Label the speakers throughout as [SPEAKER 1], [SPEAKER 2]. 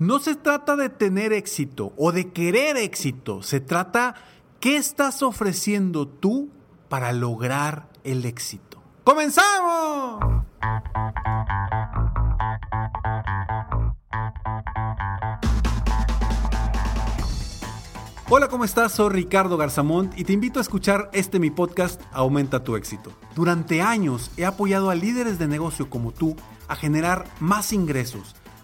[SPEAKER 1] No se trata de tener éxito o de querer éxito, se trata qué estás ofreciendo tú para lograr el éxito. ¡Comenzamos! Hola, ¿cómo estás? Soy Ricardo Garzamont y te invito a escuchar este mi podcast Aumenta tu éxito. Durante años he apoyado a líderes de negocio como tú a generar más ingresos,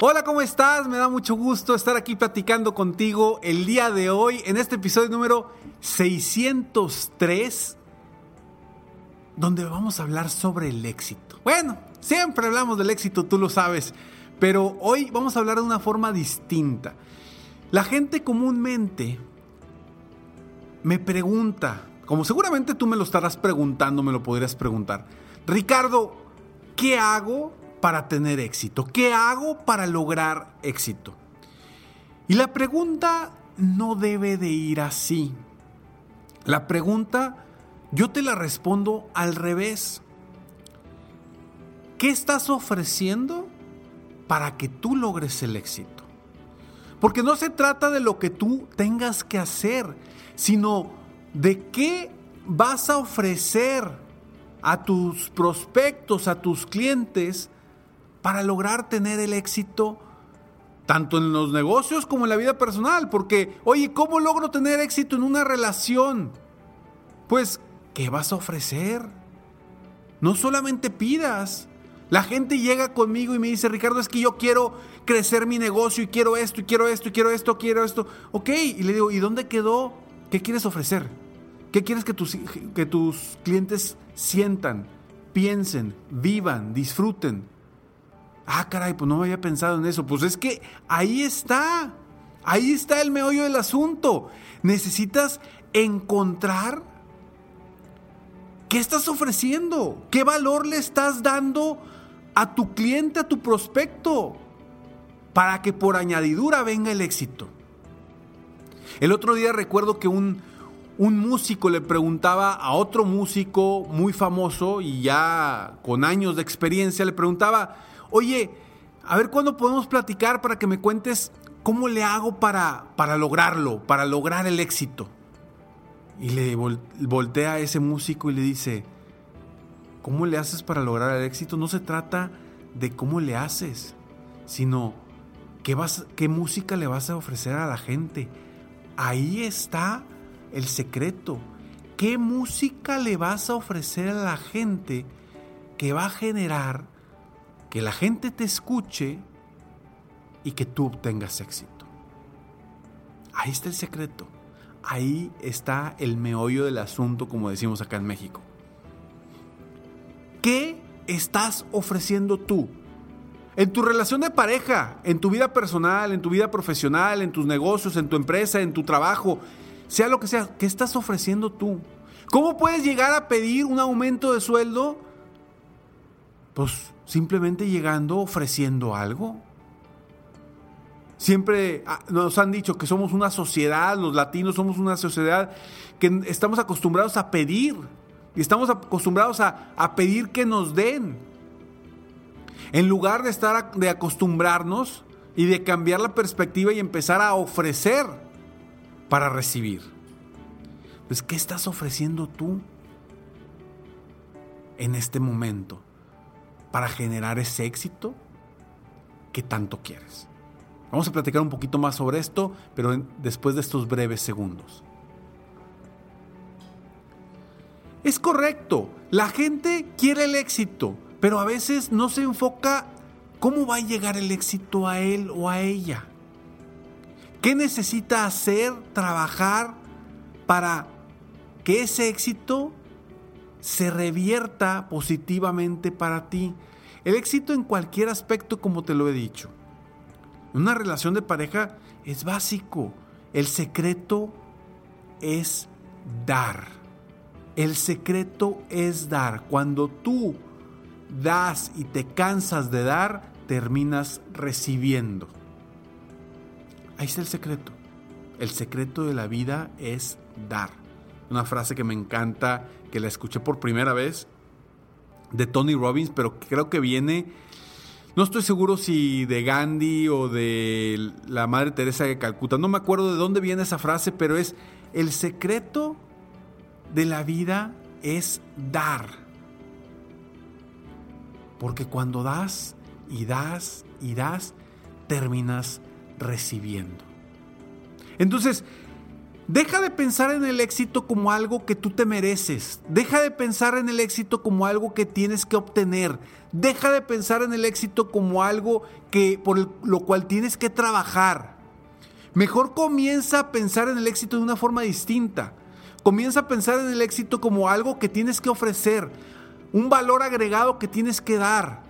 [SPEAKER 1] Hola, ¿cómo estás? Me da mucho gusto estar aquí platicando contigo el día de hoy en este episodio número 603, donde vamos a hablar sobre el éxito. Bueno, siempre hablamos del éxito, tú lo sabes, pero hoy vamos a hablar de una forma distinta. La gente comúnmente me pregunta, como seguramente tú me lo estarás preguntando, me lo podrías preguntar, Ricardo, ¿qué hago para tener éxito? ¿Qué hago para lograr éxito? Y la pregunta no debe de ir así. La pregunta yo te la respondo al revés. ¿Qué estás ofreciendo para que tú logres el éxito? Porque no se trata de lo que tú tengas que hacer, sino de qué vas a ofrecer a tus prospectos, a tus clientes, para lograr tener el éxito tanto en los negocios como en la vida personal. Porque, oye, ¿cómo logro tener éxito en una relación? Pues, ¿qué vas a ofrecer? No solamente pidas. La gente llega conmigo y me dice, Ricardo, es que yo quiero crecer mi negocio y quiero esto, y quiero esto, y quiero esto, quiero esto. Ok, y le digo, ¿y dónde quedó? ¿Qué quieres ofrecer? ¿Qué quieres que tus, que tus clientes sientan, piensen, vivan, disfruten? Ah, caray, pues no me había pensado en eso. Pues es que ahí está. Ahí está el meollo del asunto. Necesitas encontrar qué estás ofreciendo, qué valor le estás dando a tu cliente, a tu prospecto, para que por añadidura venga el éxito. El otro día recuerdo que un, un músico le preguntaba a otro músico muy famoso y ya con años de experiencia, le preguntaba, oye, a ver cuándo podemos platicar para que me cuentes cómo le hago para, para lograrlo, para lograr el éxito. Y le voltea a ese músico y le dice, ¿cómo le haces para lograr el éxito? No se trata de cómo le haces, sino qué, vas, qué música le vas a ofrecer a la gente. Ahí está el secreto. ¿Qué música le vas a ofrecer a la gente que va a generar que la gente te escuche y que tú obtengas éxito. Ahí está el secreto. Ahí está el meollo del asunto, como decimos acá en México. ¿Qué estás ofreciendo tú? En tu relación de pareja, en tu vida personal, en tu vida profesional, en tus negocios, en tu empresa, en tu trabajo, sea lo que sea, ¿qué estás ofreciendo tú? ¿Cómo puedes llegar a pedir un aumento de sueldo? Pues simplemente llegando ofreciendo algo. Siempre ah, nos han dicho que somos una sociedad, los latinos somos una sociedad que estamos acostumbrados a pedir y estamos acostumbrados a, a pedir que nos den. En lugar de estar de acostumbrarnos y de cambiar la perspectiva y empezar a ofrecer para recibir. Pues, ¿qué estás ofreciendo tú en este momento? Para generar ese éxito que tanto quieres. Vamos a platicar un poquito más sobre esto, pero después de estos breves segundos. Es correcto, la gente quiere el éxito, pero a veces no se enfoca cómo va a llegar el éxito a él o a ella. ¿Qué necesita hacer, trabajar para que ese éxito se revierta positivamente para ti. El éxito en cualquier aspecto, como te lo he dicho. Una relación de pareja es básico. El secreto es dar. El secreto es dar. Cuando tú das y te cansas de dar, terminas recibiendo. Ahí está el secreto. El secreto de la vida es dar. Una frase que me encanta, que la escuché por primera vez de Tony Robbins, pero creo que viene, no estoy seguro si de Gandhi o de la Madre Teresa de Calcuta, no me acuerdo de dónde viene esa frase, pero es el secreto de la vida es dar. Porque cuando das y das y das, terminas recibiendo. Entonces, deja de pensar en el éxito como algo que tú te mereces. Deja de pensar en el éxito como algo que tienes que obtener. Deja de pensar en el éxito como algo que por lo cual tienes que trabajar. Mejor comienza a pensar en el éxito de una forma distinta. Comienza a pensar en el éxito como algo que tienes que ofrecer, un valor agregado que tienes que dar.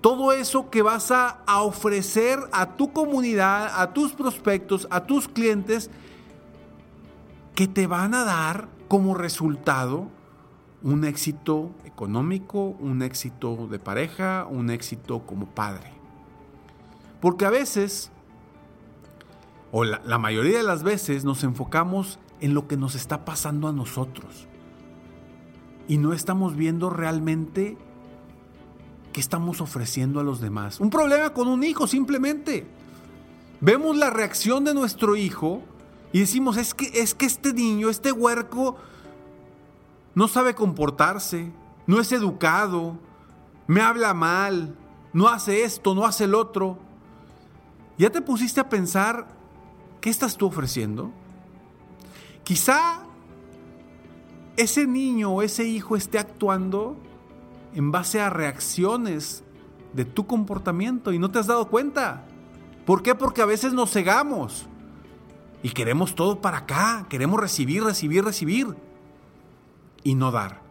[SPEAKER 1] Todo eso que vas a, ofrecer a tu comunidad, a tus prospectos, a tus clientes, que te van a dar como resultado un éxito económico, un éxito de pareja, un éxito como padre. Porque a veces, o la, la, mayoría de las veces, nos enfocamos en lo que nos está pasando a nosotros. Y no estamos viendo realmente qué estamos ofreciendo a los demás. Un problema con un hijo, simplemente. Vemos la reacción de nuestro hijo y decimos, es que, es que este niño, este huerco, no sabe comportarse, no es educado, me habla mal, no hace esto, no hace el otro. ¿Ya te pusiste a pensar qué estás tú ofreciendo? Quizá ese niño o ese hijo esté actuando en base a reacciones de tu comportamiento y no te has dado cuenta. ¿Por qué? Porque a veces nos cegamos y queremos todo para acá, queremos recibir, recibir, recibir y no dar.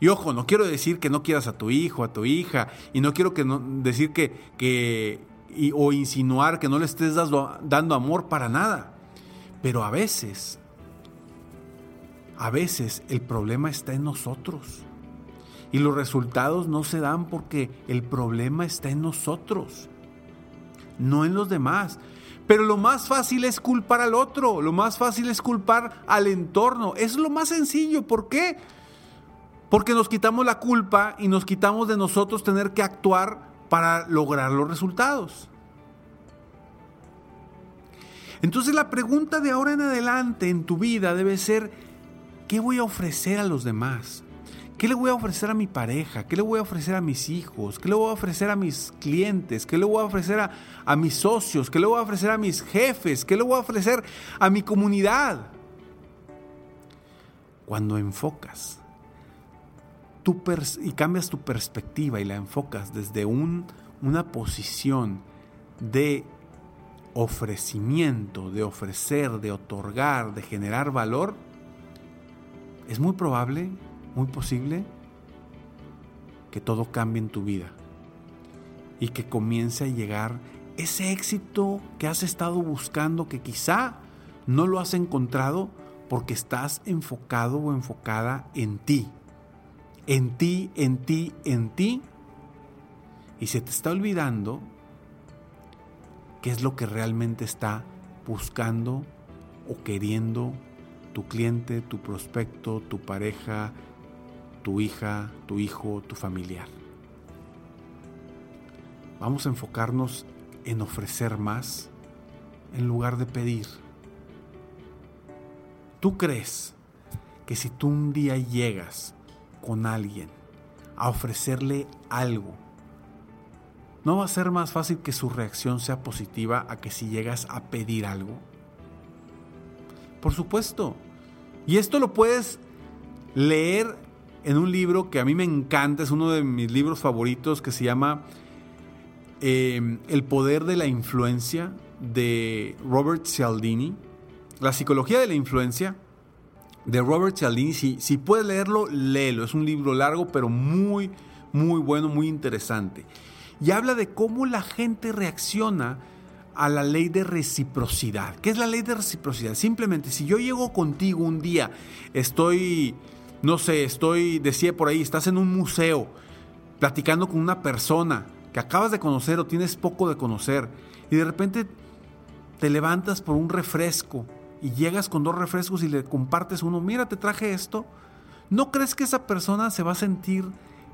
[SPEAKER 1] Y ojo, no quiero decir que no quieras a tu hijo, a tu hija, y no quiero que no, decir que, que o insinuar que no le estés dando, dando amor para nada. Pero a veces, a veces el problema está en nosotros. Y los resultados no se dan porque el problema está en nosotros, no en los demás. Pero lo más fácil es culpar al otro, lo más fácil es culpar al entorno. Es lo más sencillo. ¿Por qué? Porque nos quitamos la culpa y nos quitamos de nosotros tener que actuar para lograr los resultados. Entonces la pregunta de ahora en adelante en tu vida debe ser, ¿qué voy a ofrecer a los demás? ¿Qué le voy a ofrecer a mi pareja? ¿Qué le voy a ofrecer a mis hijos? ¿Qué le voy a ofrecer a mis clientes? ¿Qué le voy a ofrecer a, mis socios? ¿Qué le voy a ofrecer a mis jefes? ¿Qué le voy a ofrecer a mi comunidad? Cuando enfocas y cambias tu perspectiva y la enfocas desde un, una posición de ofrecimiento, de ofrecer, de otorgar, de generar valor, es muy probable muy posible que todo cambie en tu vida y que comience a llegar ese éxito que has estado buscando, que quizá no lo has encontrado porque estás enfocado o enfocada en ti, en ti, en ti, en ti, y se te está olvidando qué es lo que realmente está buscando o queriendo tu cliente, tu prospecto, tu pareja, tu hija, tu hijo, tu familiar. Vamos a enfocarnos en ofrecer más en lugar de pedir. ¿Tú crees que si tú un día llegas con alguien a ofrecerle algo, no va a ser más fácil que su reacción sea positiva a que si llegas a pedir algo? Por supuesto. Y esto lo puedes leer en un libro que a mí me encanta, es uno de mis libros favoritos que se llama em, El poder de la influencia de Robert Cialdini. La psicología de la influencia de Robert Cialdini. Si, si puedes leerlo, léelo. Es un libro largo, pero muy, muy bueno, muy interesante. Y habla de cómo la gente reacciona a la ley de reciprocidad. ¿Qué es la ley de reciprocidad? Simplemente, si yo llego contigo un día, estoy, no sé, estoy, decía por ahí, estás en un museo, platicando con una persona que acabas de conocer o tienes poco de conocer, y de repente te levantas por un refresco y llegas con dos refrescos y le compartes uno, mira, te traje esto, ¿no crees que esa persona se va a sentir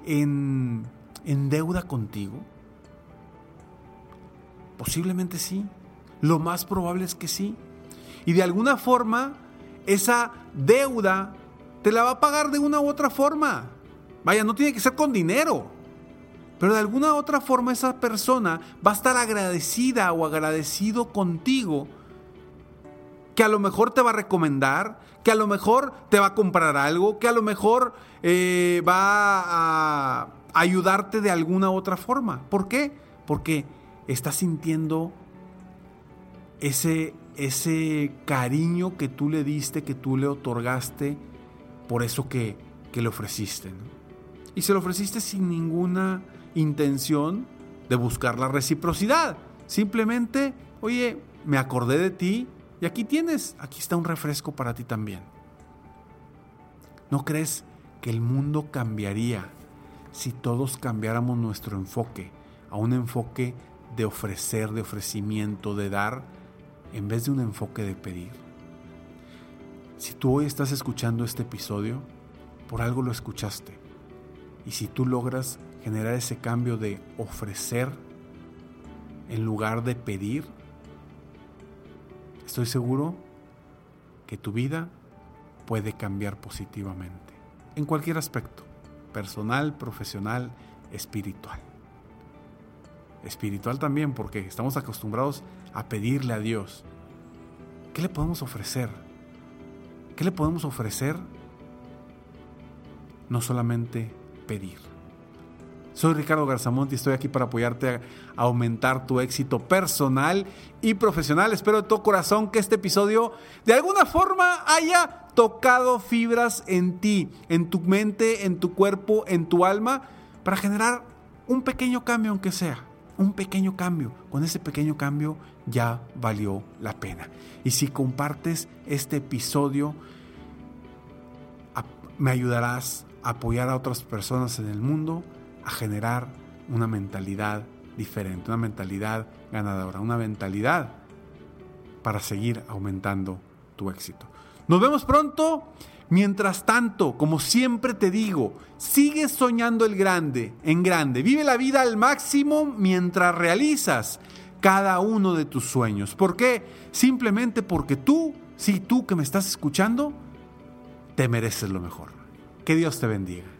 [SPEAKER 1] en, en deuda contigo? Posiblemente sí. Lo más probable es que sí. Y de alguna forma, esa deuda te la va a pagar de una u otra forma. Vaya, no tiene que ser con dinero. Pero de alguna u otra forma esa persona va a estar agradecida o agradecido contigo. Que a lo mejor te va a recomendar, que a lo mejor te va a comprar algo, que a lo mejor eh, va a ayudarte de alguna otra forma. ¿Por qué? Porque estás sintiendo ese, ese cariño que tú le diste, que tú le otorgaste por eso que, que le ofreciste. Y se lo ofreciste sin ninguna intención de buscar la reciprocidad. Simplemente, oye, me acordé de ti y aquí tienes, aquí está un refresco para ti también. ¿No crees que el mundo cambiaría si todos cambiáramos nuestro enfoque a un enfoque de ofrecer, de ofrecimiento, de dar, en vez de un enfoque de pedir. Si tú hoy estás escuchando este episodio, por algo lo escuchaste. Y si tú logras generar ese cambio de ofrecer en lugar de pedir, estoy seguro que tu vida puede cambiar positivamente, en cualquier aspecto, personal, profesional, espiritual espiritual también, porque estamos acostumbrados a pedirle a Dios. ¿Qué le podemos ofrecer? ¿Qué le podemos ofrecer? No solamente pedir. Soy Ricardo Garzamont y estoy aquí para apoyarte a aumentar tu éxito personal y profesional. Espero de todo corazón que este episodio de alguna forma haya tocado fibras en ti, en tu mente, en tu cuerpo, en tu alma, para generar un pequeño cambio aunque sea un pequeño cambio. Con ese pequeño cambio ya valió la pena. Y si compartes este episodio, me ayudarás a apoyar a otras personas en el mundo a generar una mentalidad diferente, una mentalidad ganadora, una mentalidad para seguir aumentando tu éxito. Nos vemos pronto. Mientras tanto, como siempre te digo, sigue soñando el grande, en grande. Vive la vida al máximo mientras realizas cada uno de tus sueños. ¿Por qué? Simplemente porque tú, sí, tú que me estás escuchando, te mereces lo mejor. Que Dios te bendiga.